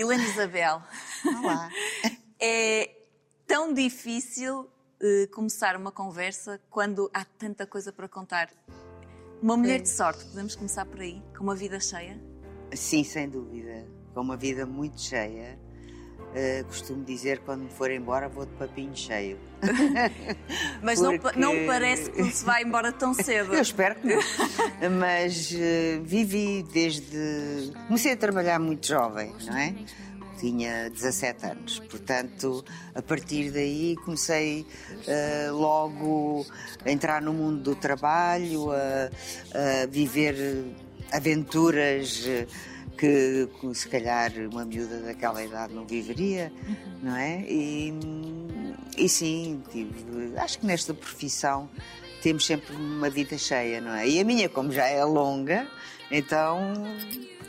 Helena Isabel. Olá. É tão difícil uh, começar uma conversa quando há tanta coisa para contar. Uma mulher de sorte, podemos começar por aí, com uma vida cheia? Sim, sem dúvida. Com uma vida muito cheia. Uh, costumo dizer quando me for embora vou de papinho cheio. Mas Porque... não, não parece que se vai embora tão cedo. Eu espero que não. Mas uh, vivi desde. Comecei a trabalhar muito jovem, não é? Tinha 17 anos, portanto, a partir daí comecei uh, logo a entrar no mundo do trabalho, a, a viver aventuras que se calhar uma miúda daquela idade não viveria, uhum. não é? E, e sim, tive, acho que nesta profissão temos sempre uma vida cheia, não é? E a minha, como já é longa, então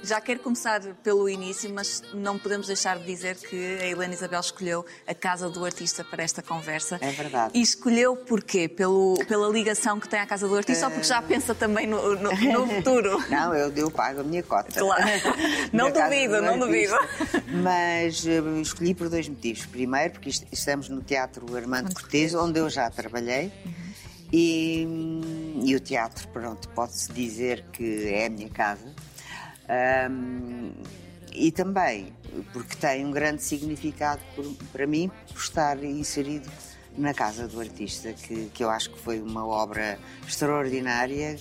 já quero começar pelo início, mas não podemos deixar de dizer que a Helena Isabel escolheu a Casa do Artista para esta conversa. É verdade. E escolheu porquê? Pelo, pela ligação que tem à Casa do Artista uh... ou porque já pensa também no, no, no futuro? não, eu, eu pago a minha cota. Claro. Não duvido, não duvido. Mas uh, escolhi por dois motivos. Primeiro, porque estamos no Teatro Armando Cortês, onde eu já trabalhei. Uhum. E, hum, e, o teatro, pronto, pode-se dizer que é a minha casa. Um, e também porque tem um grande significado por, para mim por estar inserido na Casa do Artista, que, que eu acho que foi uma obra extraordinária,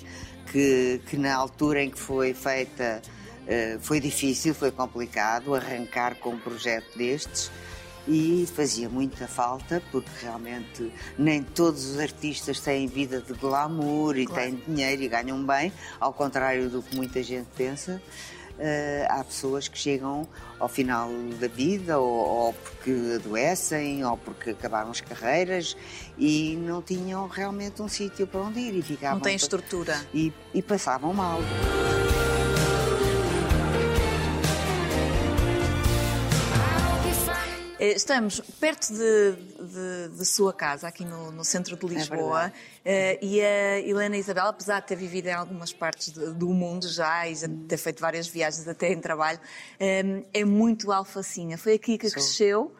que, que na altura em que foi feita uh, foi difícil, foi complicado arrancar com um projeto destes e fazia muita falta porque realmente nem todos os artistas têm vida de glamour e claro. têm dinheiro e ganham bem, ao contrário do que muita gente pensa. Uh, há pessoas que chegam ao final da vida ou, ou, porque adoecem ou porque acabaram as carreiras e não tinham realmente um sítio para onde ir e ficavam. Não têm estrutura. E, e passavam mal. Estamos perto de, de, de sua casa, aqui no, no centro de é Lisboa, é e a Helena Isabel, apesar de ter vivido em algumas partes do mundo já e já ter feito várias viagens até em trabalho, é, é muito alfacinha. Foi aqui que Sou. cresceu,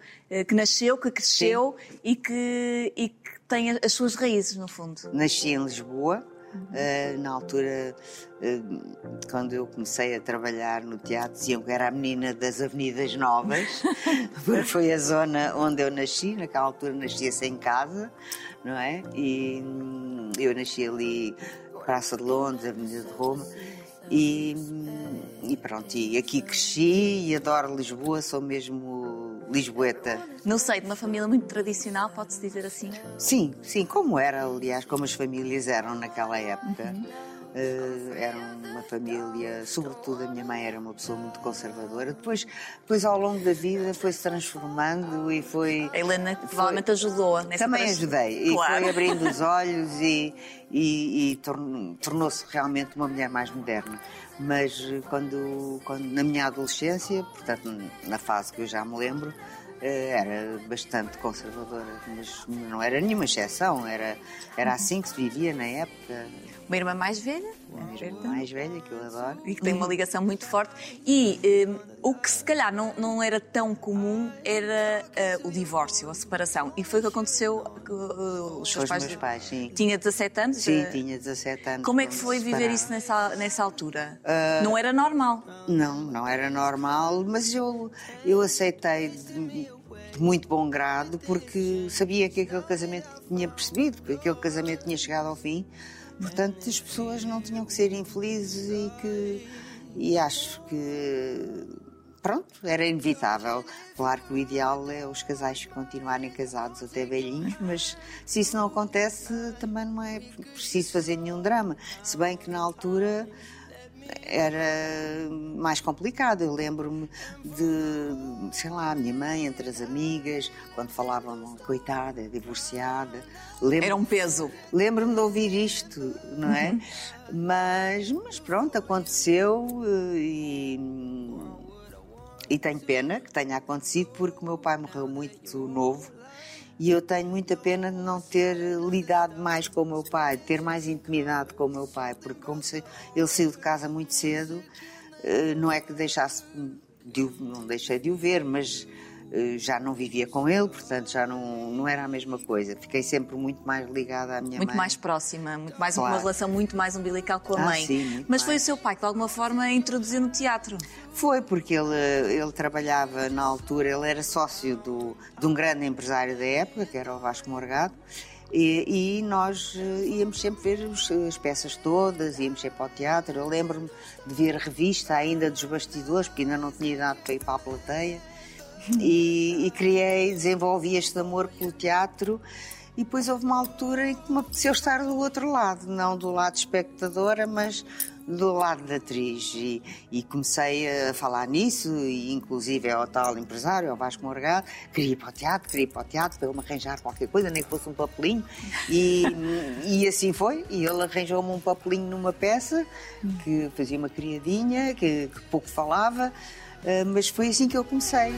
que nasceu, que cresceu e que, e que tem as suas raízes, no fundo. Nasci em Lisboa, Uh, na altura, uh, quando eu comecei a trabalhar no teatro, diziam que era a menina das Avenidas Novas, porque foi a zona onde eu nasci. Naquela altura, nascia-se em casa, não é? E hum, eu nasci ali, Praça de Londres, Avenida de Roma. E, hum, e pronto, e aqui cresci e adoro Lisboa, sou mesmo lisboeta. No seio de uma família muito tradicional, pode-se dizer assim? Sim, sim, como era, aliás, como as famílias eram naquela época. Uhum. Uh, era uma família, sobretudo a minha mãe era uma pessoa muito conservadora. Depois, depois ao longo da vida, foi-se transformando e foi. A Helena foi, provavelmente ajudou nessa Também ajudei. Claro. E foi abrindo os olhos e, e, e tornou-se realmente uma mulher mais moderna. Mas eh, quando, quando, na minha adolescência, portanto, na fase que eu já me lembro, eh, era bastante conservadora, mas não era nenhuma exceção, era, era assim que se vivia na época. Uma irmã mais velha? Uma irmã mais velha, que eu adoro. E que tem uma ligação muito forte. E um, o que se calhar não, não era tão comum era uh, o divórcio, a separação. E foi o que aconteceu com uh, os seus pais. meus pais, sim. Tinha 17 anos? Sim, uh, tinha 17 anos. Como é que foi viver isso nessa, nessa altura? Uh, não era normal? Não, não era normal, mas eu, eu aceitei de, de muito bom grado porque sabia que aquele casamento tinha percebido, que aquele casamento tinha chegado ao fim Portanto, as pessoas não tinham que ser infelizes e que. E acho que. Pronto, era inevitável. Claro que o ideal é os casais continuarem casados até velhinhos, mas se isso não acontece, também não é preciso fazer nenhum drama. Se bem que na altura era mais complicado. Eu lembro-me de, sei lá, a minha mãe entre as amigas, quando falavam, coitada, divorciada. Lembro, era um peso. Lembro-me de ouvir isto, não é? Uhum. Mas, mas pronto, aconteceu eh, e, e tenho pena que tenha acontecido porque o meu pai morreu muito novo e eu tenho muita pena de não ter lidado mais com o meu pai, ter mais intimidade com o meu pai, porque como se ele saiu de casa muito cedo, eh, não é que deixasse de, não deixei de o ver, mas já não vivia com ele, portanto já não, não era a mesma coisa. Fiquei sempre muito mais ligada à minha muito mãe. mais próxima, muito mais Claro. uma relação muito mais umbilical com a Ah, mãe. sim, muito Mas foi o mais. seu pai que de alguma forma a introduziu no teatro. Foi porque ele, ele trabalhava na altura, ele era sócio do, de um grande empresário da época, que era o Vasco Morgado, e, e nós eh, íamos sempre ver as peças todas, íamos sempre ao teatro. Eu lembro-me de ver a revista ainda dos bastidores, porque ainda não tinha idade para ir para a plateia, e, e criei, desenvolvi este amor pelo teatro. E depois houve uma altura em que me apeteceu estar do outro lado, não do lado espectadora, mas do lado da atriz. E, e comecei a falar nisso, e inclusive ao tal empresário, ao Vasco Morgado, queria ir para o teatro, queria ir para o teatro para ele me arranjar qualquer coisa, nem que fosse um papelinho. E, e assim foi. E ele arranjou-me um papelinho numa peça que fazia uma criadinha, que, que pouco falava, mas foi assim que eu comecei.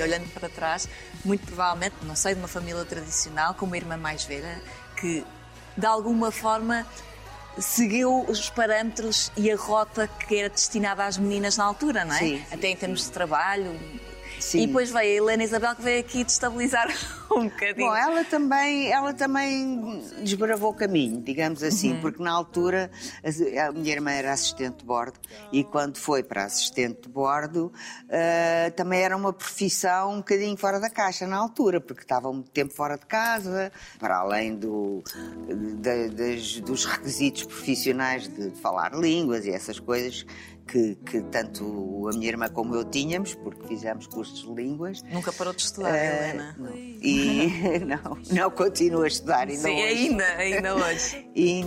Olhando para trás, muito provavelmente, não sei, de uma família tradicional, com uma irmã mais velha, que de alguma forma seguiu os parâmetros e a rota que era destinada às meninas na altura, não é? Sim, Até em termos de trabalho. Sim. E depois veio a Helena Isabel que veio aqui destabilizar um bocadinho. Bom, ela também, ela também desbravou o caminho, digamos assim, Uhum. porque na altura a, minha irmã era assistente de bordo e quando foi para assistente de bordo ah, também era uma profissão um bocadinho fora da caixa na altura, porque estava muito tempo fora de casa, para além do, das- dos requisitos profissionais de falar línguas e essas coisas. Que, que tanto a minha irmã como eu tínhamos, porque fizemos cursos de línguas, Nunca parou de estudar, eh, Helena. não. E não, não continuo a estudar ainda Sim, hoje. ainda, ainda hoje. E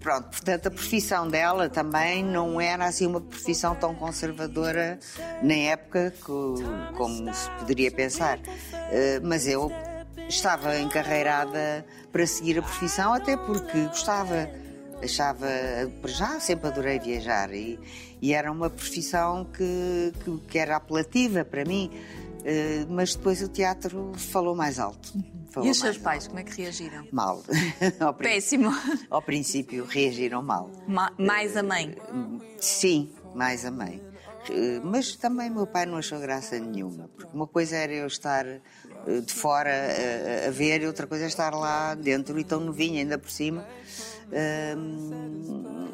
pronto, portanto, a profissão dela também não era assim uma profissão tão conservadora na época que- como se poderia pensar. Eh, Mas eu estava encarreirada para seguir a profissão, até porque gostava. Achava, já, sempre adorei viajar e, e era uma profissão que, que, que era apelativa para mim, mas depois o teatro falou mais alto. Falou E os seus pais, como é que reagiram? Mal. Péssimo. Ao princípio reagiram mal. Ma- Mais a mãe. Sim, mais a mãe. Eh, Mas também meu pai não achou graça nenhuma, porque uma coisa era eu estar eh, de fora eh, a ver e outra coisa é estar lá dentro e tão novinha ainda por cima.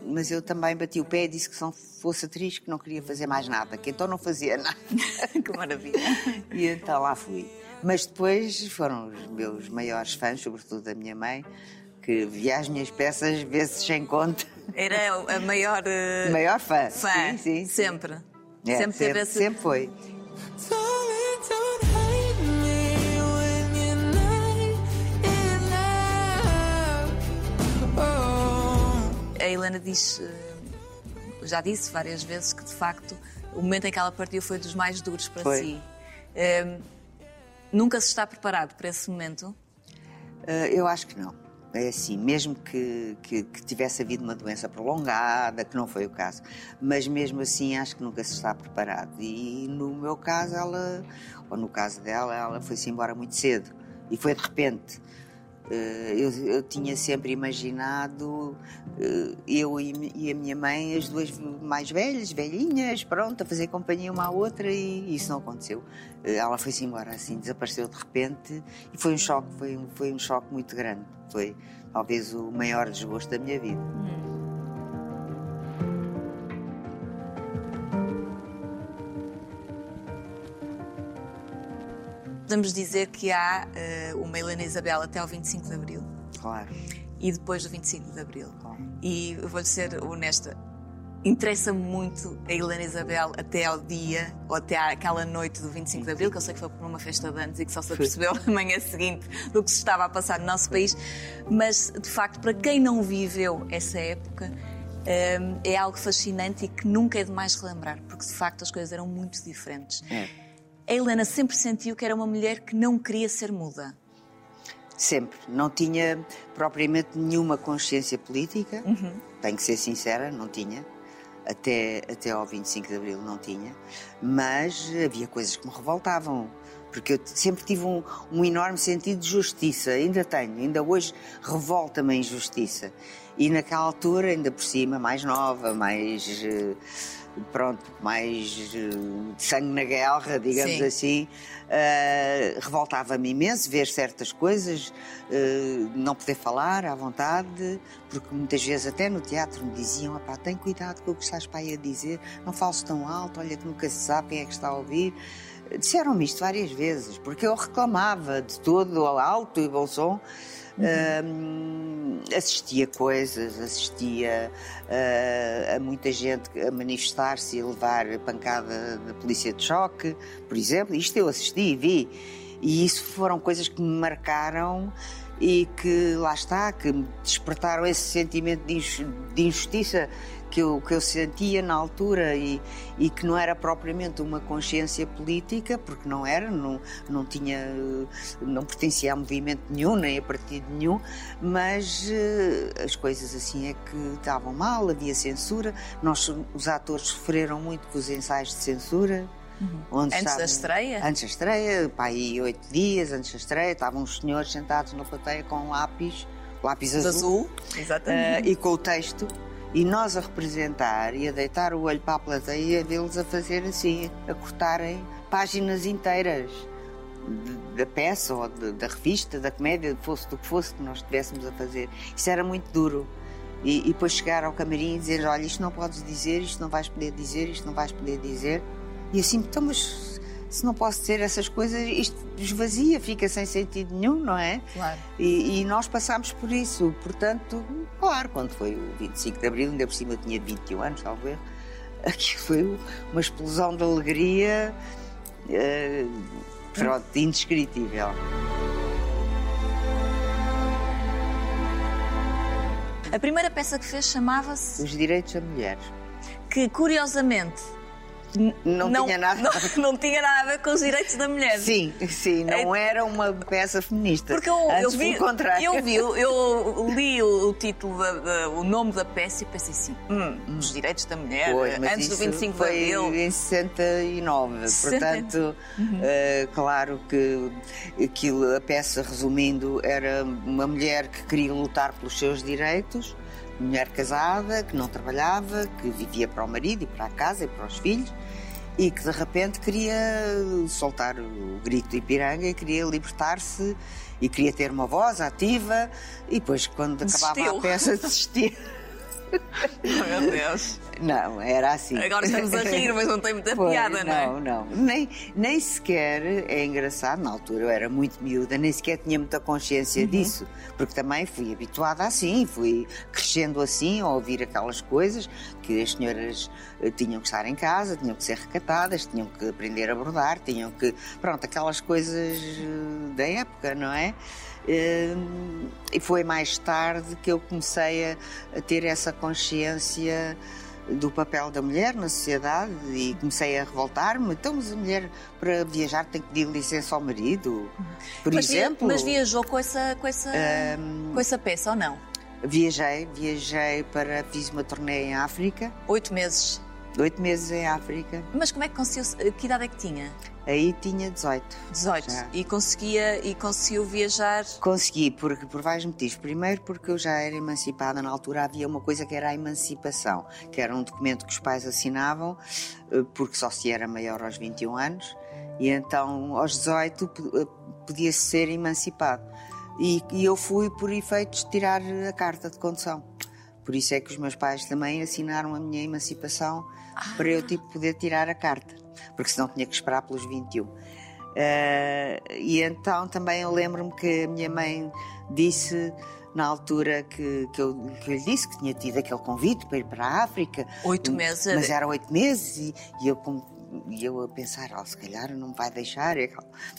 Mas eu também bati o pé e disse que se não fosse atriz que não queria fazer mais nada, que então não fazia nada. que maravilha. E então lá fui. Mas depois foram os meus maiores fãs, sobretudo da minha mãe, que via as minhas peças vezes sem conta. Era a maior eh, Maior fã. fã. Sim, sim. Sempre. É, sempre teve esse. sempre foi. Helena diz, eh, já disse várias vezes, que de facto o momento em que ela partiu foi dos mais duros para Foi. si. Eh, nunca se está preparado para esse momento? Eh, eu acho que não. É assim, mesmo que, que, que tivesse havido uma doença prolongada, que não foi o caso, mas mesmo assim acho que nunca se está preparado. E no meu caso, ela, ou no caso dela, ela foi-se embora muito cedo e foi de repente. Eh, Eu, eu tinha sempre imaginado eh, eu e a minha mãe, as duas mais velhas, velhinhas, pronto, a fazer companhia uma à outra e isso não aconteceu. Eh, Ela foi-se embora assim, desapareceu de repente e foi um choque, foi, foi um choque muito grande. Foi talvez o maior desgosto da minha vida. Podemos dizer que há eh, uma Helena Isabel até ao 25 de Abril Claro. e depois do 25 de Abril. claro. E vou-lhe ser honesta, interessa-me muito a Helena Isabel até ao dia, ou até àquela noite do 25 de Abril, que eu sei que foi por uma festa de anos e que só se apercebeu na manhã seguinte do que se estava a passar no nosso país. Mas, de facto, para quem não viveu essa época, hum, é algo fascinante e que nunca é demais relembrar, porque de facto as coisas eram muito diferentes. É. A Helena sempre sentiu que era uma mulher que não queria ser muda. Sempre. Não tinha propriamente nenhuma consciência política, tenho que ser sincera, não tinha. Até, até ao 25 de Abril não tinha, mas havia coisas que me revoltavam. Porque eu sempre tive um, um enorme sentido de justiça, ainda tenho, ainda hoje revolta-me a injustiça. E naquela altura, ainda por cima, mais nova, mais. eh, pronto, mais eh, de sangue na guerra, digamos Sim. assim, eh, revoltava-me imenso ver certas coisas, eh, não poder falar à vontade, porque muitas vezes até no teatro me diziam, "Epá, tem cuidado com o que estás para aí a dizer, não fales tão alto, olha que nunca se sabe quem é que está a ouvir. Disseram-me isto várias vezes, porque eu reclamava de todo ao alto e bom som. Hum, assistia coisas, assistia ah, a muita gente a manifestar-se e levar pancada da polícia de choque, por exemplo. Isto eu assisti e vi. E isso foram coisas que me marcaram e que, lá está, que me despertaram esse sentimento de injustiça que eu, que eu sentia na altura e, e que não era propriamente uma consciência política, porque não era, não, não tinha, eh, não pertencia a movimento nenhum, nem a partido nenhum, mas eh, as coisas assim é que estavam mal, havia censura, nós, os atores sofreram muito com os ensaios de censura. onde Antes da estavam- estreia? Antes da estreia, pá, aí oito dias antes da estreia, estavam os senhores sentados na plateia com um lápis, lápis azul, azul, exatamente. eh, e com o texto, e nós a representar e a deitar o olho para a plateia e a fazer assim, a cortarem páginas inteiras da peça ou de- da revista, da comédia, fosse do que fosse que nós estivéssemos a fazer. Isso era muito duro. E, e depois chegar ao camarim e dizer: Olha, isto não podes dizer, isto não vais poder dizer, isto não vais poder dizer. E assim, então, mas se não posso dizer essas coisas, isto esvazia, fica sem sentido nenhum, não é? Claro. E, e nós passámos por isso. Portanto, claro, quando foi o 25 de Abril, ainda por cima eu tinha 21 anos, talvez, aquilo foi uma explosão de alegria eh, pronto, indescritível. A primeira peça que fez chamava-se, Os direitos da mulher. que curiosamente n- Não tinha nada- não, não tinha nada a ver com os direitos da mulher. Sim, sim, não era uma peça feminista. Porque eu, Antes, eu vi, eu vi, eu li o, o título, da- da- o nome da peça e pensei assim, hum, os direitos da mulher, antes do isso 25 foi de Abril. em 69. 60. Portanto, eh, claro que aquilo, a peça, resumindo, era uma mulher que queria lutar pelos seus direitos, mulher casada, que não trabalhava, que vivia para o marido e para a casa e para os filhos. E que de repente queria soltar o grito de Ipiranga e queria libertar-se e queria ter uma voz ativa. E depois, quando acabava Desistiu. a peça, desistia. Meu Deus. Não, era assim. Agora estamos a rir, mas não tem muita piada, não é? não, não. Nem, nem sequer, é engraçado, na altura eu era muito miúda, nem sequer tinha muita consciência Uhum. disso, porque também fui habituada assim, fui crescendo assim, a ouvir aquelas coisas, que as senhoras eh, tinham que estar em casa, tinham que ser recatadas, tinham que aprender a bordar, tinham que. Pronto, aquelas coisas eh, da época, não é? Eh, E foi mais tarde que eu comecei a, a ter essa consciência do papel da mulher na sociedade e comecei a revoltar-me. Então, mas a mulher para viajar tem que pedir licença ao marido, por mas, via- exemplo. mas viajou com essa, com, essa, com essa peça ou não? Viajei, viajei para. fiz uma turnê em África, Oito meses. oito meses em África. Mas como é que conseguiu. Que idade é que tinha? Aí tinha 18. 18. Já. E conseguia e conseguiu viajar. Consegui, por, por vários motivos. Primeiro, porque eu já era emancipada. Na altura havia uma coisa que era a emancipação, que era um documento que os pais assinavam, eh, porque só se era maior aos 21 anos, e então aos 18 po- eh, podia-se ser emancipado. E, e eu fui por efeitos tirar a carta de condução. Por isso é que os meus pais também assinaram a minha emancipação para eu tipo, poder tirar a carta, porque senão tinha que esperar pelos 21. Eh, e então também eu lembro-me que a minha mãe disse na altura que, que, eu, que eu lhe disse que tinha tido aquele convite para ir para a África. Oito meses. Mas era oito meses e, e eu, e eu a pensar, oh, se calhar não me vai deixar,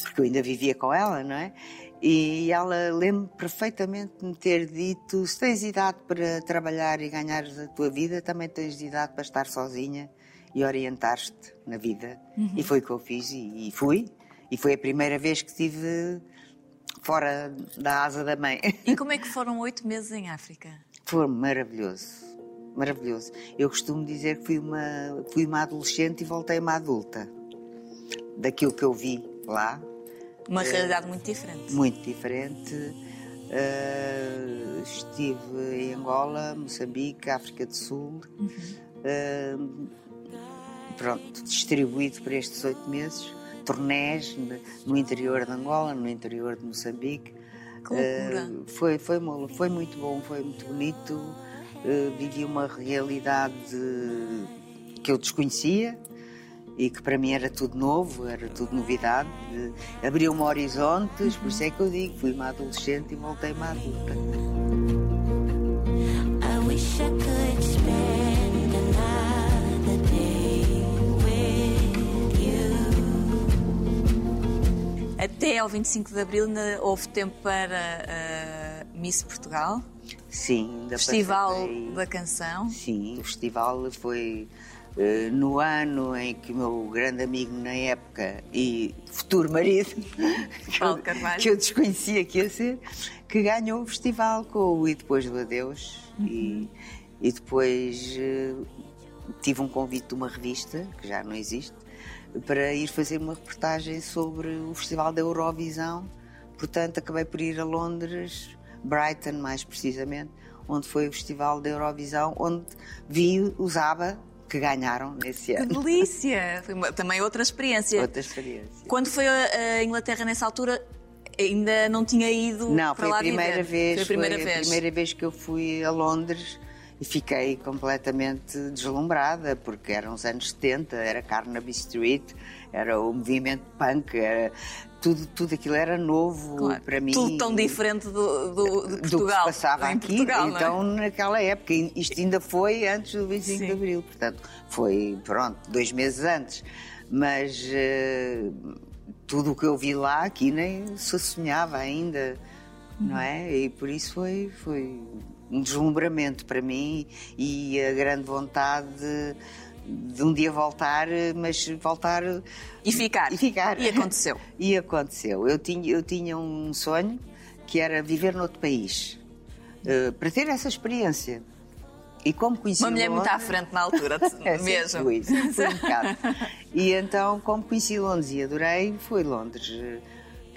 porque eu ainda vivia com ela, não é? E ela lembro perfeitamente de me ter dito: se tens idade para trabalhar e ganhar a tua vida, também tens idade para estar sozinha e orientar-te na vida. E foi o que eu fiz e, e fui. E foi a primeira vez que estive fora da asa da mãe. E como é que foram oito meses em África? Foi maravilhoso. maravilhoso. Eu costumo dizer que fui uma, fui uma adolescente e voltei uma adulta. Daquilo que eu vi lá, Uma realidade muito diferente. muito diferente. Uh, estive em Angola, Moçambique, África do Sul. Uh, pronto, distribuído por estes oito meses. Turnés no interior de Angola, no interior de Moçambique. Uh, foi, foi, foi muito bom, foi muito bonito. Uh, vivi uma realidade que eu desconhecia e que para mim era tudo novo, era tudo novidade. Uh, Abriu-me horizontes, por isso é que eu digo, fui uma adolescente e voltei uma adulta. I wish I could Até ao 25 de Abril ainda houve tempo para ah, Miss Portugal, Sim, ainda Festival participei. da Canção. Sim, o festival foi eh, no ano em que o meu grande amigo na época e futuro marido, que Paulo eu, Carvalho. que eu desconhecia que ia ser, que ganhou o festival com o E Depois do Adeus. E, e depois eh, tive um convite de uma revista, que já não existe, para ir fazer uma reportagem sobre o Festival da Eurovisão. Portanto, acabei por ir a Londres, Brighton mais precisamente, onde foi o Festival da Eurovisão, onde vi os ABBA que ganharam nesse Que ano. delícia! Foi uma- também outra experiência. Outra experiência. Quando foi a, Inglaterra nessa altura, ainda não tinha ido Não, para foi lá a primeira viver. vez. Foi a primeira foi vez. a primeira vez que eu fui a Londres e fiquei completamente deslumbrada, porque eram os anos 70, era Carnaby Street, era o movimento punk, era, tudo, tudo aquilo era novo Claro. para mim. Tudo tão diferente do, do- de do Portugal. que se passava em aqui, Portugal, é? então naquela época, isto ainda foi antes do 25 Sim. de Abril, portanto, foi, pronto, dois meses antes, mas eh, tudo o que eu vi lá aqui nem se sonhava ainda, não é? E por isso foi, foi um deslumbramento para mim e a grande vontade de, de um dia voltar, mas voltar E ficar. e ficar. E aconteceu. E aconteceu. Eu tinha, eu tinha um sonho que era viver noutro país. eh, para ter essa experiência. E como conheci Uma mulher muito à Londres- frente na altura, É, mesmo. Fui, sempre fui um bocado. E então, como conheci Londres e adorei, foi Londres eh,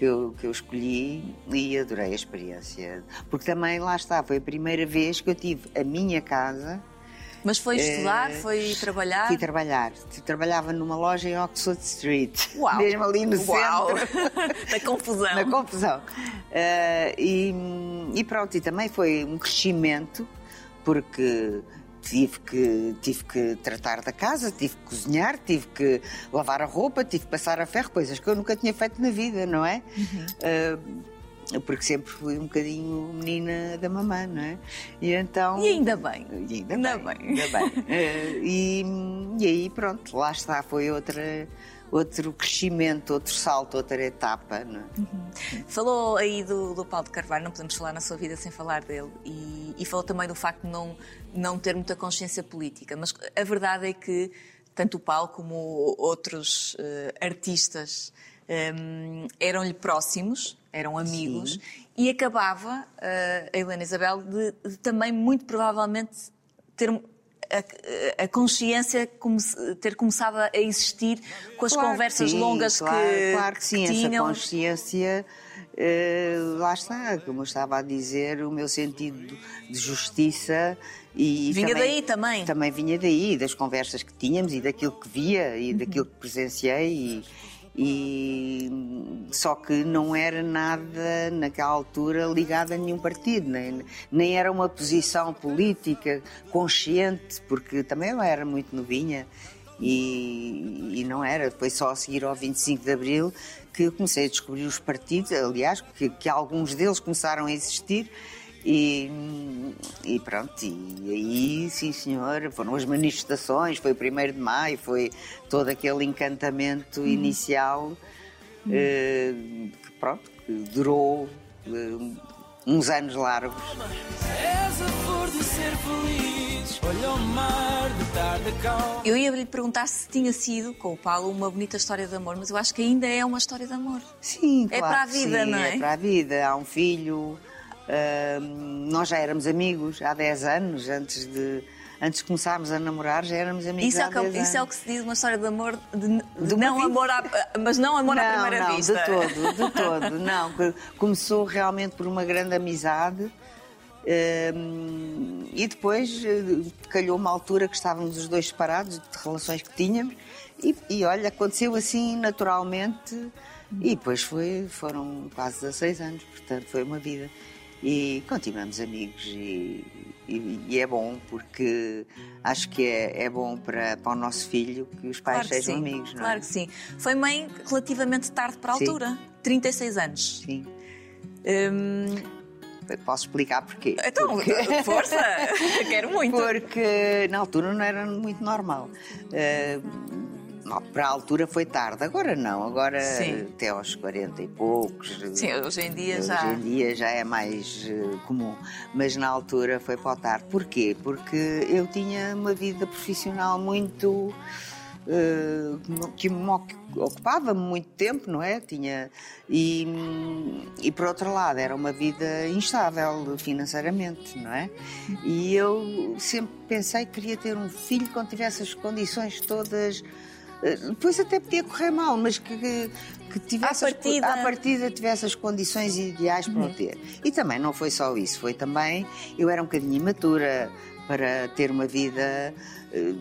que eu, que eu escolhi e adorei a experiência. Porque também, lá está, foi a primeira vez que eu tive a minha casa. Mas foi estudar, Eh, foi trabalhar. Fui trabalhar. Trabalhava numa loja em Oxford Street. Uau! Mesmo ali no Uau! centro. da confusão. na confusão. Eh, e, e pronto, e também foi um crescimento, porque tive que, tive que tratar da casa, tive que cozinhar, tive que lavar a roupa, tive que passar a ferro, coisas que eu nunca tinha feito na vida, não é? Eh, porque sempre fui um bocadinho menina da mamã, não é? E então. E ainda bem. E ainda, Ainda bem, bem. ainda bem. Eh, e, e aí, pronto, lá está, foi outra, outro crescimento, outro salto, outra etapa. É? Falou aí do, do Paulo de Carvalho, não podemos falar na sua vida sem falar dele. E, e falou também do facto de não, não ter muita consciência política. Mas a verdade é que tanto o Paulo como outros eh, artistas ehm, eram-lhe próximos, eram amigos, e acabava eh, a Helena Isabel de, de também, muito provavelmente, ter a, a consciência come- ter começado a existir com as Claro conversas sim, longas claro, que, Claro que sim, que essa tinham. consciência, eh, lá está, como eu estava a dizer, o meu sentido de justiça. E Vinha daí também. Também vinha daí, das conversas que tínhamos e daquilo que via e daquilo que presenciei. E, e- só que não era nada naquela altura ligado a nenhum partido, nem, nem era uma posição política consciente, porque também era muito novinha e, e não era. Foi só a seguir ao 25 de Abril que eu comecei a descobrir os partidos, aliás, que, que alguns deles começaram a existir. E, e pronto, e aí, sim senhor, foram as manifestações, foi o 1 de maio, foi todo aquele encantamento inicial eh, que pronto, que durou eh, uns anos largos. És a flor de ser feliz. Olha o mar de tarde calma. Eu ia lhe perguntar se tinha sido, com o Paulo, uma bonita história de amor, mas eu acho que ainda é uma história de amor. Sim, É claro para a vida, sim, não é? É para a vida. Há um filho. Nós já éramos amigos há 10 anos, antes de, antes de começarmos a namorar, já éramos amigos Isso é, há o que, 10 isso é o anos. que se diz uma história de amor, de, de não amor à, mas não amor à não, primeira não, vista. de todo, de todo. Não, começou realmente por uma grande amizade. e depois eh, calhou uma altura que estávamos os dois separados de relações que tínhamos e, e olha, aconteceu assim naturalmente e depois foi, foram quase 16 anos, portanto foi uma vida. E continuamos amigos e, e- e é bom porque acho que é, é bom para, para o nosso filho que os pais Claro que sejam sim, amigos, não é? Claro que sim. Foi mãe relativamente tarde para a Sim. altura, 36 anos. Sim. Hum, Posso explicar porquê? então, Porque- força! Quero muito. Porque na altura não era muito normal. Eh, para a altura foi tarde, agora não, agora Sim. até aos 40 e poucos. Sim, hoje em dia Hoje já. em dia já é mais eh, comum, mas na altura foi para o tarde. Porquê? Porque eu tinha uma vida profissional muito. eh, que me oc- ocupava muito tempo, não é? Tinha, e, e por outro lado, era uma vida instável financeiramente, não é? E eu sempre pensei que queria ter um filho quando tivesse as condições todas. Eh, Depois até podia correr mal, mas que, que, que tivesse À as partida. à partida tivesse as condições ideais para o ter. E também não foi só isso, foi também eu era um bocadinho imatura para ter uma vida eh,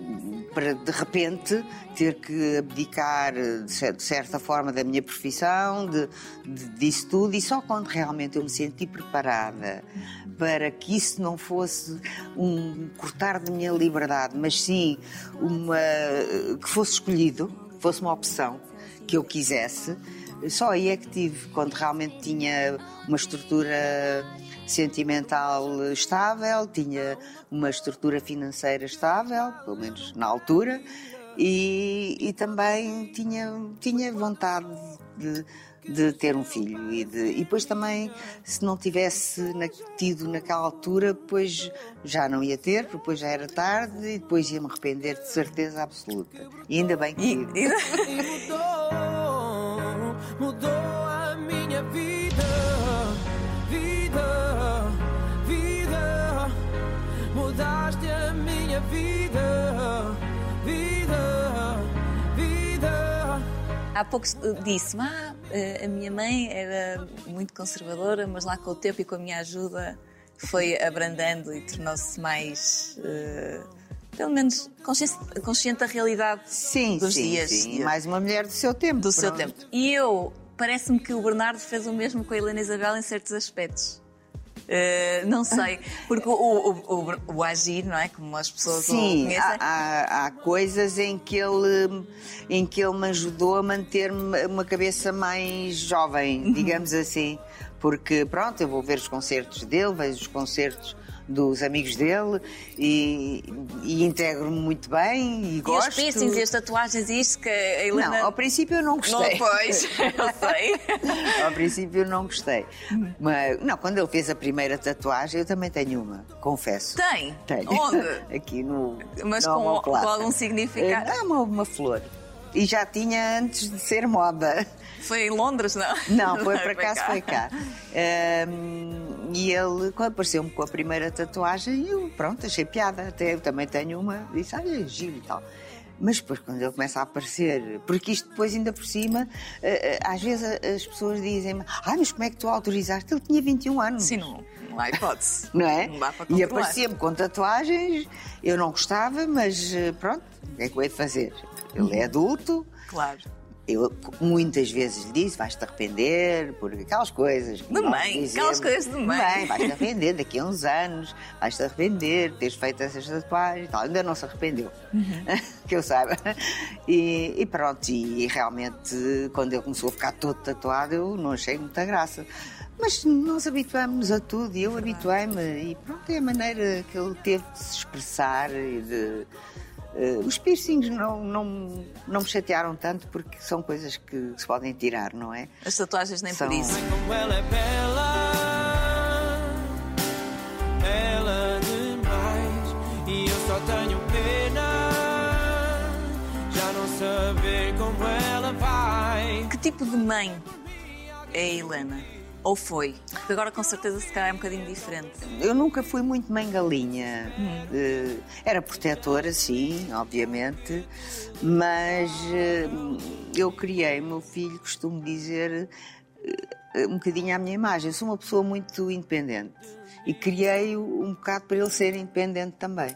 para de repente ter que abdicar eh, de cer- de certa forma da minha profissão, de, de- disso tudo, e só quando realmente eu me senti preparada para que isso não fosse um cortar da minha liberdade, mas sim uma que fosse escolhido, fosse uma opção que eu quisesse, só aí é que tive, quando realmente tinha uma estrutura sentimental estável, tinha uma estrutura financeira estável, pelo menos na altura, e, e também tinha, tinha vontade de, de ter um filho. E, de- e depois também, se não tivesse na- tido naquela altura, depois já não ia ter, porque depois já era tarde e depois ia-me arrepender de certeza absoluta. E ainda bem que E- mudou, mudou a minha vida, minha vida, vida, vida. Há pouco disse-me, ah, eh, a minha mãe era muito conservadora, mas lá com o tempo e com a minha ajuda foi abrandando e tornou-se mais, eh, pelo menos, consciente, consciente da realidade Sim, dos sim, dias. sim. Mais uma mulher do seu tempo. do seu pronto. tempo. E eu, parece-me que o Bernardo fez o mesmo com a Helena Isabel em certos aspectos. Eh, não sei, porque o, o, o, o agir, não é? Como as pessoas Sim, conhecem. há, há- há coisas em que, ele, em que ele me ajudou a manter uma cabeça mais jovem, Uhum. digamos assim. Porque, pronto, eu vou ver os concertos dele, vejo os concertos dos amigos dele e, e integro-me muito bem e, E gosto. os piercings e as tatuagens e isto que a Helena. Não, ao princípio eu não Não, gostei. pois, eu sei. Ao princípio eu não gostei. Mas, não, quando ele fez a primeira tatuagem, eu também tenho uma, confesso. Tem? Tenho. Onde? Aqui no. Mas com- com algum significado? É uma, uma flor. E já tinha antes de ser moda. Foi em Londres, não? Não, foi por Foi acaso cá. foi cá. Ahm, e ele, quando apareceu-me com a primeira tatuagem, eu, pronto, achei piada. Até eu também tenho uma, disse, olha, giro e tal. Mas depois, quando ele começa a aparecer, porque isto depois, ainda por cima, eh, eh, às vezes a- as pessoas dizem-me, ah, mas como é que tu autorizaste? Ele tinha 21 anos. Sim, não, não há hipótese. Não é? Não dá para e aparecia-me com tatuagens, eu não gostava, mas eh, pronto, o que é que eu hei de fazer? Ele é adulto, Claro. eu muitas vezes lhe disse, vais-te arrepender, por aquelas coisas. De mãe, aquelas coisas de mãe. vais-te arrepender daqui a uns anos, vais-te arrepender de teres feito essas tatuagens e tal. Ainda não se arrependeu, Uhum. que eu saiba. E, e pronto, e, realmente, quando ele começou a ficar todo tatuado, eu não achei muita graça. Mas nós habituámos-nos a tudo e eu habituei-me e pronto, é a maneira que ele teve de se expressar e de. Eh, os piercings não, não, não me chatearam tanto porque são coisas que se podem tirar, não é? As tatuagens nem São- por isso. Como ela é bela, ela demais. E eu só tenho pena, já não saber como ela vai. Que tipo de mãe é a Helena? Ou foi? Porque agora com certeza se calhar é um bocadinho diferente. Eu nunca fui muito mãe galinha. Hum. Eh, era protetora, sim, obviamente, mas eh, eu criei o meu filho, costumo dizer, eh, um bocadinho à minha imagem. Eu sou uma pessoa muito independente e criei-o um bocado para ele ser independente também.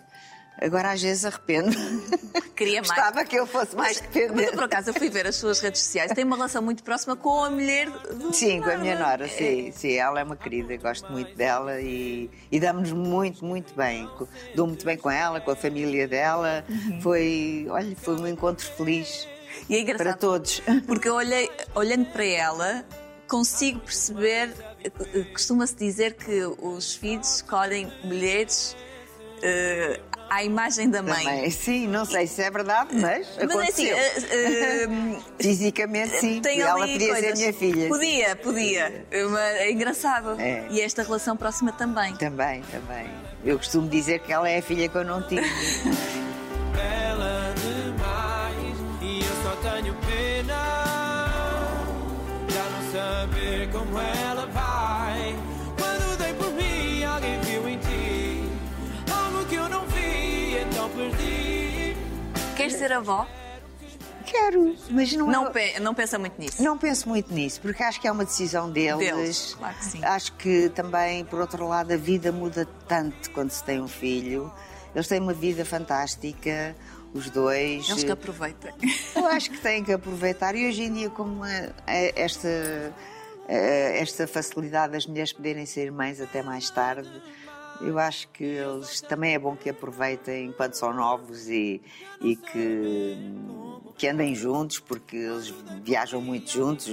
Agora às vezes arrependo. Queria mais. Gostava que eu fosse mais Mas, dependente. por acaso eu fui ver as suas redes sociais, tem uma relação muito próxima com a mulher do Sim, com a minha nora, sim, sim. Ela é uma querida, gosto muito dela e, e damos muito, muito bem. Dou muito bem com ela, com a família dela. Uhum. Foi, olha, foi um encontro feliz E é engraçado. para todos. Porque eu olhei, olhando para ela, consigo perceber, eh, costuma-se dizer que os filhos escolhem mulheres eh, à imagem da mãe. Também. Sim, não sei se é verdade, mas Mas é assim, aconteceu. eh, eh, Fisicamente, sim. tem ela podia coisas. ser minha filha. Podia, podia. Mas É engraçado. É. E esta relação próxima também. Também, também. Eu costumo dizer que ela é a filha que eu não tive. bela demais e eu só tenho pena já não saber como ela Queres ser avó? Quero, mas não, Não, é... pe- não pensa muito nisso. Não penso muito nisso, porque acho que é uma decisão deles. Deles, claro que sim. Acho que também, por outro lado, a vida muda tanto quando se tem um filho. Eles têm uma vida fantástica, os dois. Eles que aproveitem. Eu acho que têm que aproveitar e hoje em dia, como é- é esta, esta facilidade das mulheres poderem ser mães até mais tarde, eu acho que eles também é bom que aproveitem enquanto são novos e, e que, que andem juntos, porque eles viajam muito juntos,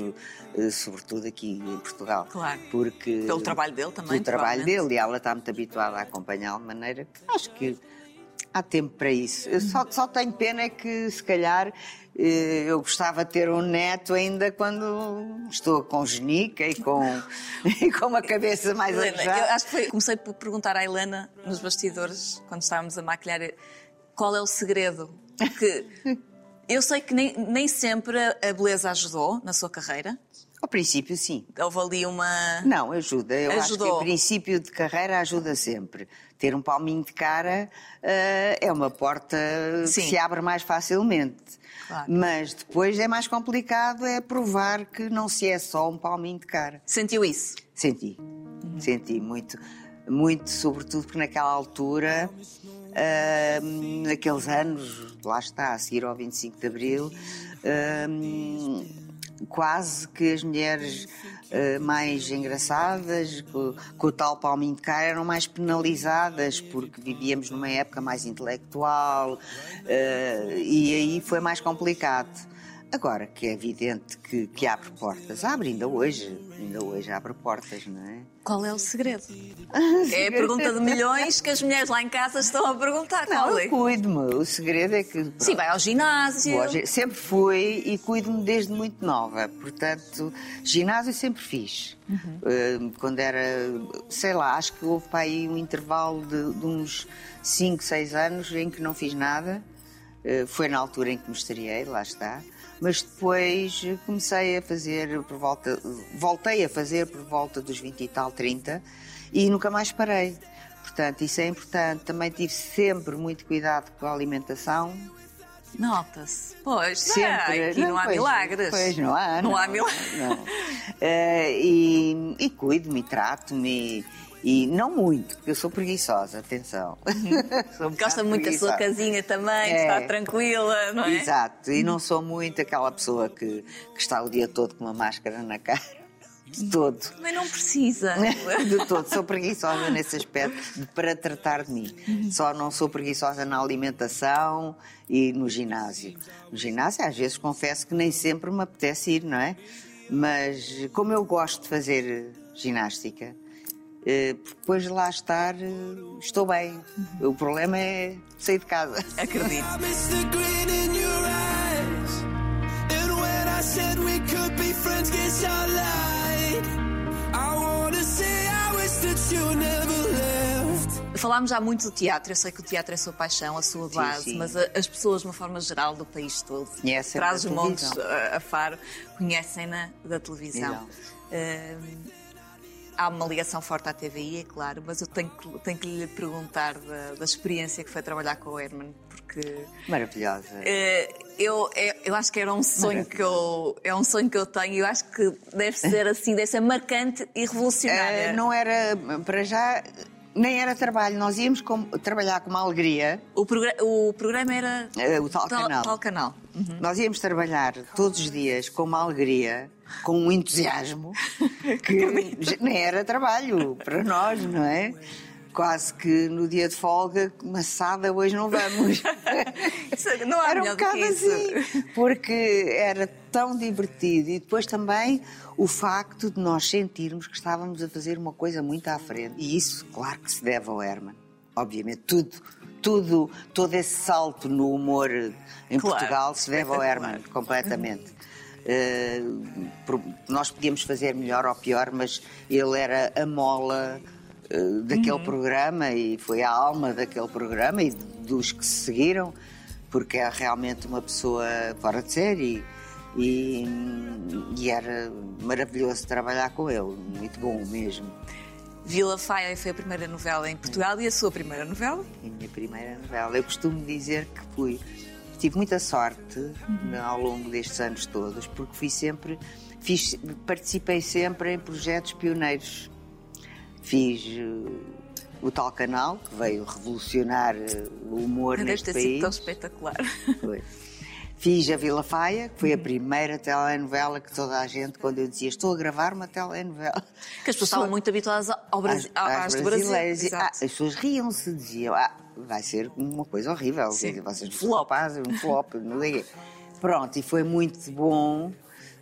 eh, sobretudo aqui em Portugal. Claro. Porque, Pelo trabalho dele também, Pelo trabalho dele e ela está muito habituada a acompanhá-lo de maneira que acho que há tempo para isso. Eu só, só tenho pena é que, se calhar, eh, eu gostava de ter um neto ainda quando estou com genica e com, e com uma cabeça mais Helena, acho que foi, comecei por perguntar à Helena nos bastidores, quando estávamos a maquilhar, qual é o segredo. Porque eu sei que nem, nem sempre a beleza ajudou na sua carreira. Ao princípio, sim. Houve ali uma. Não, ajuda. Eu acho que Ajudou. em princípio de carreira ajuda sempre. Ter um palminho de cara eh, é uma porta Sim. que se abre mais facilmente. Claro. Mas depois é mais complicado é provar que não se é só um palminho de cara. Sentiu isso? Senti, senti muito, muito, sobretudo porque naquela altura, ahm, naqueles anos, lá está, a seguir ao 25 de Abril, ahm, quase que as mulheres ah, mais engraçadas, com, com o tal palminho de cara, eram mais penalizadas, porque vivíamos numa época mais intelectual ah, e aí foi mais complicado. Agora que é evidente que, que abre portas, abre ainda hoje, ainda hoje abre portas, não é? Qual é o segredo? É a pergunta de milhões que as mulheres lá em casa estão a perguntar. Não, Qual é? eu cuido-me. O segredo é que. Sim, vai ao ginásio. Hoje, sempre fui e cuido-me desde muito nova. Portanto, ginásio sempre fiz. Uh, quando era, sei lá, acho que houve para aí um intervalo de, de uns 5, 6 anos em que não fiz nada. Uh, foi na altura em que me estreiei, lá está. Mas depois comecei a fazer por volta, voltei a fazer por volta dos 20 e tal, 30 e nunca mais parei. Portanto, isso é importante. Também tive sempre muito cuidado com a alimentação. Nota-se. Pois, Sempre. ah, aqui não, há pois, milagres. Pois não há. Não, Não, há milagres. não. Eh, e, e cuido-me, e trato-me. E não muito, porque eu sou preguiçosa, atenção. Sou um Gosta muito da sua casinha também, É. estar tranquila, não é? Exato, e não sou muito aquela pessoa que, que está o dia todo com uma máscara na cara. De todo. Mas não precisa. De todo. Sou preguiçosa nesse aspecto de- para tratar de mim. Só não sou preguiçosa na alimentação e no ginásio. No ginásio, às vezes, confesso que nem sempre me apetece ir, não é? Mas como eu gosto de fazer ginástica, depois de lá estar, eh, estou bem. O problema é sair de casa. Acredito. Falámos já muito do teatro, eu sei que o teatro é a sua paixão, a sua base, sim. mas a- as pessoas, de uma forma geral, do país todo, Conhecem traz os montes a, a faro, conhecem-na da televisão. Exato. Há uma ligação forte à TVI, é claro, mas eu tenho que, tenho que lhe perguntar da, da experiência que foi trabalhar com o Herman, porque Maravilhosa. eh, eu, eu, eu acho que era um sonho que eu é um sonho que eu tenho e eu acho que deve ser assim, deve ser marcante e revolucionária. Eh, não era, para já, nem era trabalho. Nós íamos com- trabalhar com uma alegria. o, progra- o programa era Eh, o tal canal. tal canal. Nós íamos trabalhar todos os dias com uma alegria, com um entusiasmo, que nem era trabalho para nós, não é? Quase que no dia de folga, maçada, hoje não vamos. Não era um bocado assim, porque era tão divertido. E depois também o facto de nós sentirmos que estávamos a fazer uma coisa muito à frente. E isso, claro que se deve ao Herman. Obviamente, tudo, tudo, todo esse salto no humor em Claro, Portugal se deve ao Herman, espetacular. completamente. Por- nós podíamos fazer melhor ou pior, mas ele era a mola daquele Uhum. programa e foi a alma daquele programa e dos que se seguiram, porque é realmente uma pessoa fora de série e, e era maravilhoso trabalhar com ele, muito bom mesmo. Vila Faia foi a primeira novela em Portugal e a sua primeira novela? a minha primeira novela. Eu costumo dizer que fui. Tive muita sorte né, ao longo destes anos todos, porque fui sempre. Fiz, participei sempre em projetos pioneiros. Fiz eh, o tal canal, que veio revolucionar eh, o humor Deve neste ter país. sido tão espetacular. Foi. Fiz a Vila Faia, que foi a primeira telenovela que toda a gente, quando eu dizia estou a gravar uma telenovela. Que as pessoas estavam muito habituadas ao Brasil, às, às Brasil. brasileiras. E, ah, as pessoas riam-se, diziam, ah, vai ser uma coisa horrível. Sim. Vocês Flop. um flop, não sei. Pronto, e foi muito bom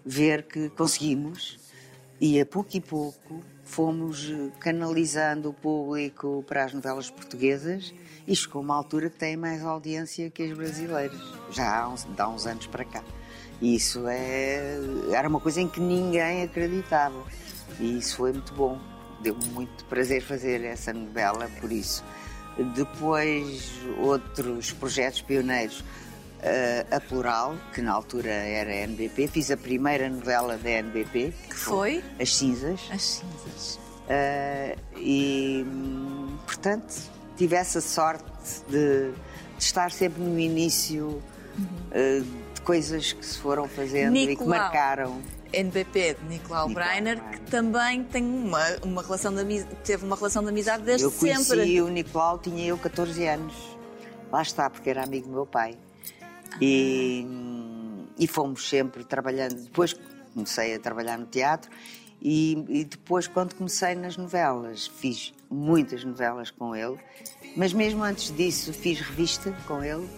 ver que conseguimos e a pouco e pouco fomos eh, canalizando o público para as novelas portuguesas e chegou uma altura que tem mais audiência que as brasileiras, já há uns, há uns anos para cá. E isso é, era uma coisa em que ninguém acreditava. E isso foi muito bom. Deu-me muito prazer fazer essa novela por isso. Depois, outros projetos pioneiros. Eh, a Plural, que na altura era NBP, fiz a primeira novela da NBP, Que foi? As Cinzas. As cinzas. Uh, e, portanto, tive essa sorte de, de estar sempre no início uh, de coisas que se foram fazendo e que Nicolau. marcaram. NBP de Nicolau Nicolau Breiner, Breiner. que também tem uma, uma relação de amizade, teve uma relação de amizade desde Eu conheci sempre. o Nicolau, tinha eu 14 anos. Lá está, porque era amigo do meu pai. E, e fomos sempre trabalhando. Depois comecei a trabalhar no teatro e, e depois, quando comecei nas novelas, fiz muitas novelas com ele. Mas mesmo antes disso, fiz revista com ele.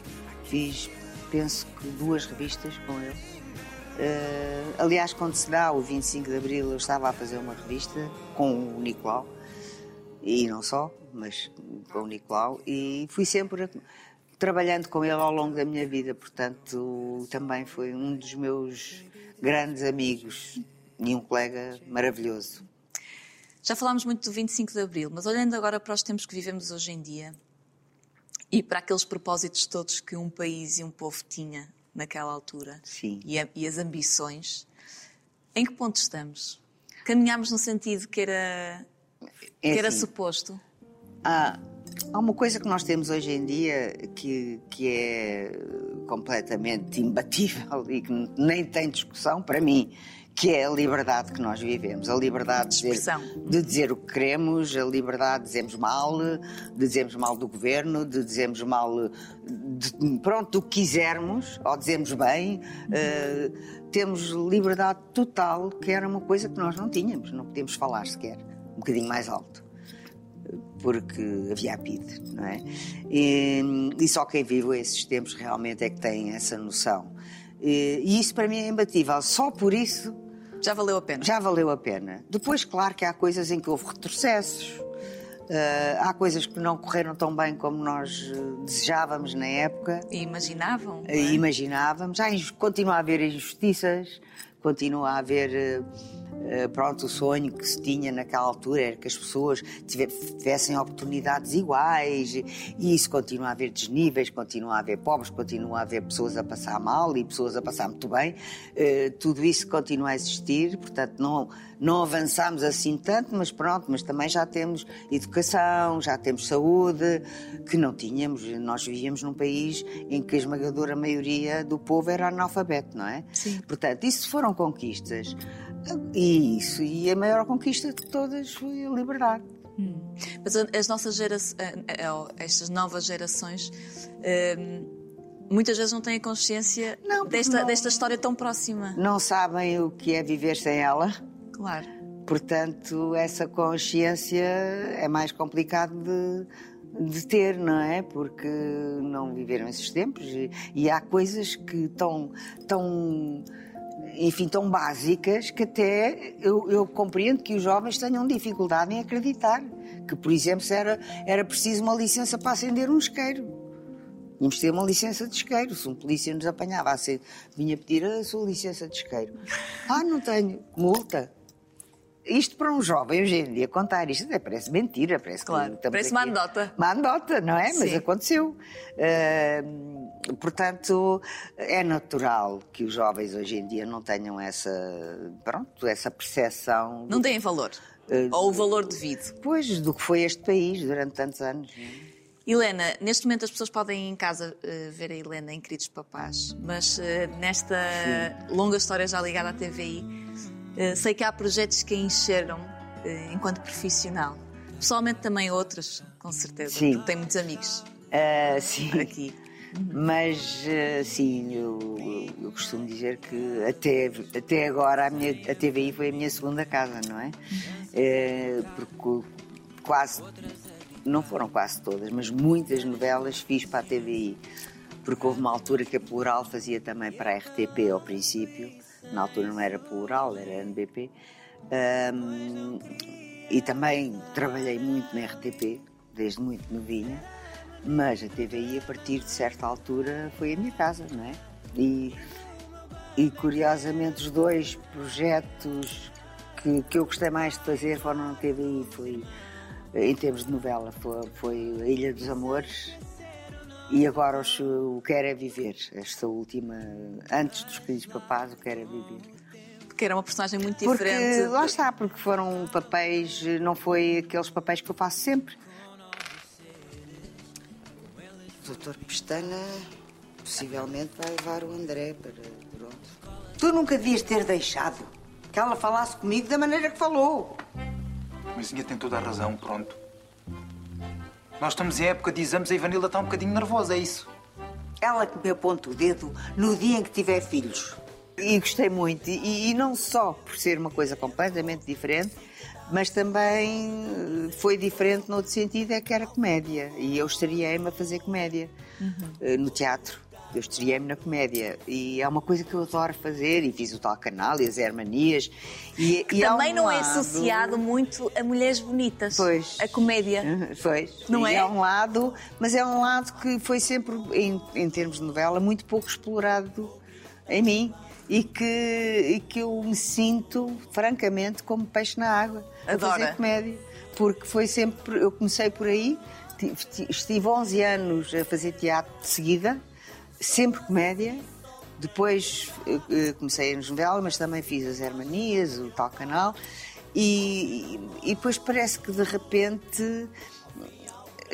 Fiz, penso que duas revistas com ele. Eh, aliás, quando se dá o 25 de Abril, eu estava a fazer uma revista com o Nicolau e não só, mas com o Nicolau, e fui sempre trabalhando com ele ao longo da minha vida, portanto, também foi um dos meus grandes amigos e um colega maravilhoso. Já falámos muito do 25 de Abril, mas olhando agora para os tempos que vivemos hoje em dia e para aqueles propósitos todos que um país e um povo tinha naquela altura Sim. e, a- e as ambições, em que ponto estamos? Caminhámos no sentido que era, que É era assim, suposto? Há, há uma coisa que nós temos hoje em dia que, que é completamente imbatível e que nem tem discussão para mim, que é a liberdade que nós vivemos. A liberdade de dizer, de dizer o que queremos, a liberdade de dizermos mal, de dizermos mal do governo, de dizermos mal de, pronto, do que quisermos, ou dizermos bem. eh, temos liberdade total, que era uma coisa que nós não tínhamos, não podíamos falar sequer, um bocadinho mais alto porque havia a PID, não é? E, e só quem vive esses tempos realmente é que tem essa noção. E, e isso para mim é imbatível. Só por isso Já valeu a pena? já valeu a pena. Depois, claro que há coisas em que houve retrocessos. Ah, há coisas que não correram tão bem como nós eh, desejávamos na época E imaginavam? é? e imaginávamos. Há, continua a haver injustiças, continua a haver eh, pronto, o sonho que se tinha naquela altura era que as pessoas tive- tivessem oportunidades iguais e isso continua a haver desníveis, continua a haver pobres, continua a haver pessoas a passar mal e pessoas a passar muito bem. Eh, tudo isso continua a existir, portanto não, não avançamos assim tanto, mas pronto, mas também já temos educação, já temos saúde, que não tínhamos. Nós vivíamos num país em que a esmagadora maioria do povo era analfabeto, não é? Sim. Portanto, isso foram conquistas. E isso, e a maior conquista de todas foi a liberdade. Mas a- as nossas gerações, estas novas gerações, hum, muitas vezes não têm a consciência Não, desta, não- desta história tão próxima. Não sabem o que é viver sem ela, Claro. portanto, essa consciência é mais complicado de, de ter, não é? Porque não viveram esses tempos e, e há coisas que estão tão enfim, tão básicas que até eu, eu compreendo que os jovens tenham dificuldade em acreditar. Que, por exemplo, se era, era preciso uma licença para acender um isqueiro. Tínhamos ter uma licença de isqueiro. Se um polícia nos apanhava, assim, vinha pedir a sua licença de isqueiro. Ah, não tenho. Multa. Isto para um jovem hoje em dia contar isto até parece mentira, parece Claro, parece uma anedota. Uma anedota, não é? Mas Sim. aconteceu. Ah, portanto, é natural que os jovens hoje em dia não tenham essa, pronto, essa percepção Não têm valor. Eh, Ou o valor devido. depois do que foi este país durante tantos anos. é? Helena, neste momento as pessoas podem em casa eh, ver a Helena em Queridos Papás, mas eh, nesta longa história já ligada à TVI, sei que há projetos que a encheram enquanto profissional. Pessoalmente também outros, com certeza. Sim. porque Tem muitos amigos Ah, sim. aqui. Mas, eh, sim, eu, eu costumo dizer que até, até agora a, minha, a TVI foi a minha segunda casa, não é? Eh, porque quase, não foram quase todas, mas muitas novelas fiz para a TVI. Porque houve uma altura que a Plural fazia também para a RTP ao princípio. Na altura não era Plural, era NBP. Ahm, e também trabalhei muito na RTP, desde muito novinha. Mas a TVI, a partir de certa altura, foi a minha casa, não é? E, e curiosamente, os dois projetos que, que eu gostei mais de fazer foram na TVI. Foi, em termos de novela, foi, foi A Ilha dos Amores e agora os- o Quero é Viver. Esta última, antes dos Queridos Papás, o Quero é Viver. Porque era uma personagem muito Porque, diferente. lá está, porque foram papéis, não foi aqueles papéis que eu faço sempre. O doutor Pestana possivelmente vai levar o André para. Pronto. Tu nunca devias ter deixado que ela falasse comigo da maneira que falou. Mãezinha tem toda a razão, pronto. Nós estamos em época de exames e a Ivanilda está um bocadinho nervosa, é isso. Ela que me aponta o dedo no dia em que tiver filhos. E gostei muito. E, e não só por ser uma coisa completamente diferente, mas também eh, foi diferente no outro sentido, é que era comédia. E eu estreiei-me a fazer comédia eh, no teatro. Eu estreiei-me na comédia. E é uma coisa que eu adoro fazer. E fiz o tal canal e as Hermanias. E, e Também um não é lado- associado muito a mulheres bonitas. Pois. A comédia. Foi. Não E é? um lado, mas é um lado que foi sempre, em, em termos de novela, muito pouco explorado em mim. E que, e que eu me sinto, francamente, como peixe na água. A Adora. fazer comédia. Porque foi sempre. Eu comecei por aí, ti- ti- estive 11 anos a fazer teatro de seguida, sempre comédia. Depois eh, eh, comecei nas novelas, mas também fiz as Hermanias, o tal canal. E, e, depois parece que de repente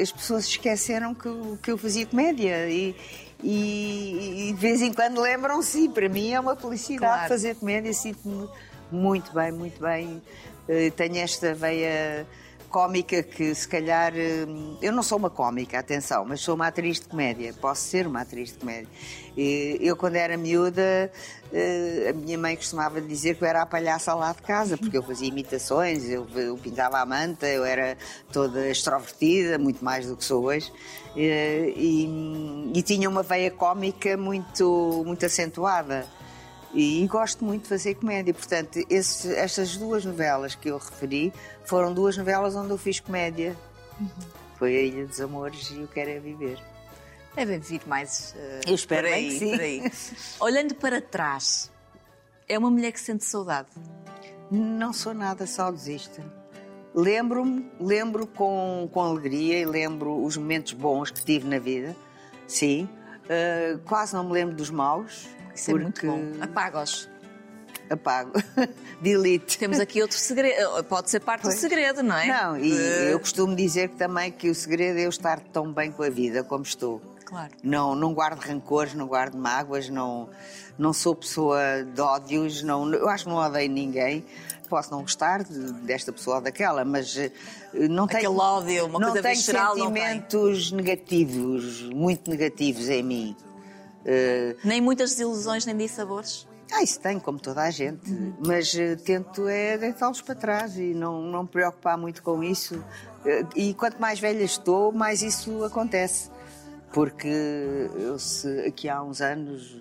as pessoas esqueceram que, eu- que eu fazia comédia e, e- e de vez em quando lembram-se. e Para mim é uma felicidade Claro. fazer comédia, sinto-me muito bem, muito bem. Eh, Tenho esta veia cómica que se calhar. eh, Eu não sou uma cómica, atenção, mas sou uma atriz de comédia. Posso ser uma atriz de comédia. Eu, quando era miúda, eh, a minha mãe costumava dizer que eu era a palhaça lá de casa, porque eu fazia imitações, eu, eu pintava a manta, eu era toda extrovertida, muito mais do que sou hoje. Eh, E, e tinha uma veia cómica muito, muito acentuada. E, gosto muito de fazer comédia. Portanto, esse- estas duas novelas que eu referi foram duas novelas onde eu fiz comédia. Foi A Ilha dos Amores e O Quero é Viver. Devem vir mais. eh, Eu espero por aí, que aí. Olhando para trás, é uma mulher que sente saudade. Não sou nada saudosista. Lembro-me, lembro com, com alegria e lembro os momentos bons que tive na vida, sim. Uh, quase não me lembro dos maus. Isso é muito bom. Apaga-os. Apago. Delete. Temos aqui outro segredo. Pode ser parte Pois. do segredo, não é? Não, e De- eu costumo dizer que também que o segredo é eu estar tão bem com a vida como estou. Claro. Não, não guardo rancores, não guardo mágoas, não, não sou pessoa de ódios, não, eu acho que não odeio ninguém. Posso não gostar de- desta pessoa ou daquela, mas eh, não tenho, Aquele ódio, uma não coisa tenho visceral, não tem. sentimentos negativos, muito negativos em mim. Eh, Nem muitas desilusões, nem dissabores. ah, isso tenho, como toda a gente, mas eh, tento é deitá-los para trás e não, não me preocupar muito com isso. E quanto mais velha estou, mais isso acontece. Porque eu, se, aqui há uns anos,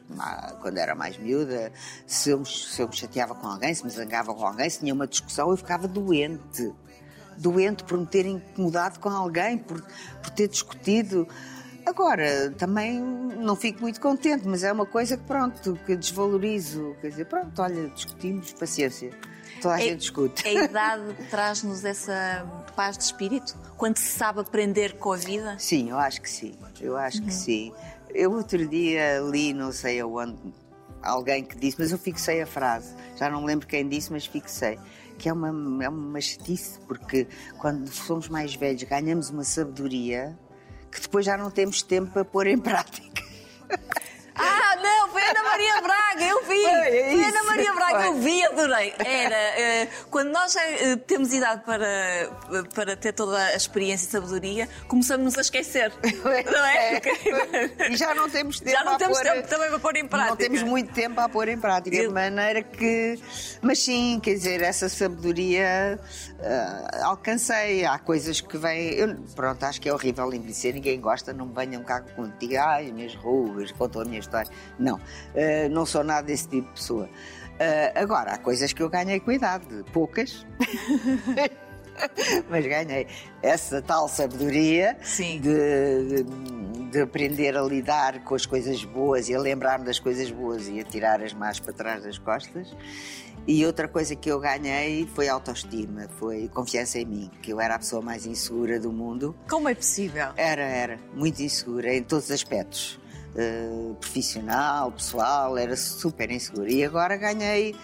quando era mais miúda, se eu, me- se eu me chateava com alguém, se me zangava com alguém, se tinha uma discussão, eu ficava doente. Doente por me ter incomodado com alguém, por, por ter discutido. Agora, também não fico muito contente, mas é uma coisa que, pronto, que desvalorizo. Quer dizer, pronto, olha, discutimos, paciência. Toda a É- gente. A idade traz-nos essa paz de espírito? Quando se sabe aprender com a vida? Sim, eu acho que sim. Eu acho Uhum. que sim. Eu outro dia li, não sei aonde, alguém que disse, mas eu fixei a frase. Já não lembro quem disse, mas fixei. Que é uma, é uma chatice, porque quando somos mais velhos ganhamos uma sabedoria que depois já não temos tempo para pôr em prática. Ah, não, foi Ana Maria Braga, eu vi! Foi, Foi, é Ana Maria Braga, eu foi. vi, adorei. Era, eh, quando nós já eh, temos idade para, para ter toda a experiência e sabedoria, começamos a esquecer. Não é? E já não temos tempo Já não temos pôr- tempo também para pôr em prática. Não temos muito tempo a pôr em prática, Eu- de maneira que. Mas sim, quer dizer, essa sabedoria alcancei. Há coisas que vêm. eu- pronto, acho que é horrível envelhecer, ninguém gosta, não me venham cá contigo, ai, as minhas rugas, contam a minha história. Não, ah, não sou nada desse tipo de pessoa. Ah, agora, há coisas que eu ganhei com idade, poucas. Mas ganhei essa tal sabedoria de, de- de aprender a lidar com as coisas boas e a lembrar-me das coisas boas e a tirar as más para trás das costas. E outra coisa que eu ganhei foi autoestima, foi confiança em mim, que eu era a pessoa mais insegura do mundo. Como é possível? Era, era, muito insegura em todos os aspectos. Uh, profissional, pessoal, era super insegura. E agora ganhei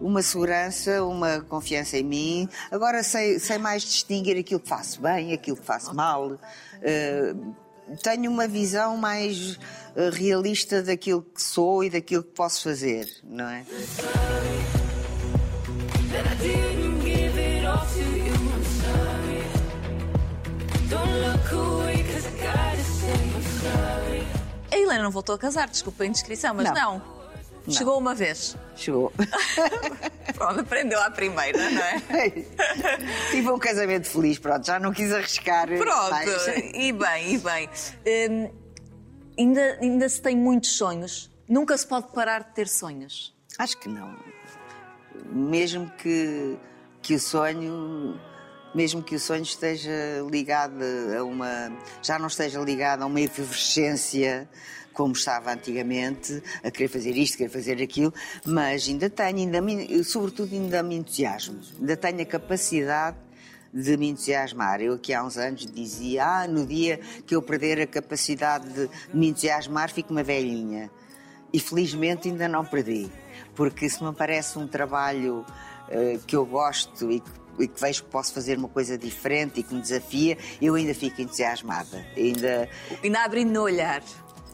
uma segurança, uma confiança em mim. Agora sei, sei mais distinguir aquilo que faço bem, aquilo que faço mal. Uh, tenho uma visão mais uh, realista daquilo que sou e daquilo que posso fazer, não é? Don't look away, cause I gotta say I'm sorry. Helena não voltou a casar, desculpa a indiscrição, mas não. Não. Chegou uma vez. Chegou. Pronto, aprendeu à primeira, não é? Tive um casamento feliz, pronto, já não quis arriscar. Pronto, mais. e bem, e bem. Hum, ainda, ainda se tem muitos sonhos. Nunca se pode parar de ter sonhos. Acho que não. Mesmo que, que o sonho, mesmo que o sonho esteja ligado a uma, já não esteja ligado a uma efervescência como estava antigamente, a querer fazer isto, querer fazer aquilo, mas ainda tenho, ainda me, sobretudo ainda me entusiasmo, ainda tenho a capacidade de me entusiasmar. Eu aqui há uns anos dizia, ah, no dia que eu perder a capacidade de me entusiasmar, fico uma velhinha. E felizmente ainda não perdi, porque se me parece um trabalho eh, que eu gosto e que, e que vejo que posso fazer uma coisa diferente e que me desafia, eu ainda fico entusiasmada. Ainda, Ainda abrindo no olhar.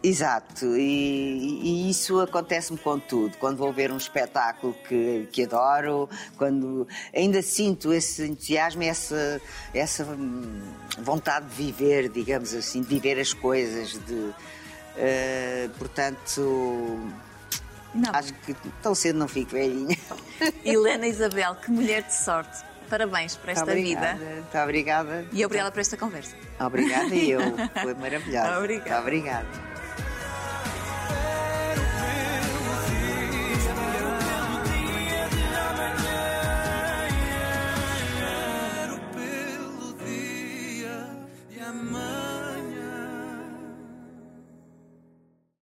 Exato, e, e isso acontece-me com tudo. Quando vou ver um espetáculo que, que adoro, quando ainda sinto esse entusiasmo, essa, essa hum, vontade de viver, digamos assim, de viver as coisas, de. eh, portanto, Não. acho que tão cedo não fico velhinha. Helena Isabel, que mulher de sorte. Parabéns por esta obrigada, vida. Muito obrigada. E obrigada por esta conversa. Obrigada e eu. Foi maravilhosa. Obrigada. Obrigada.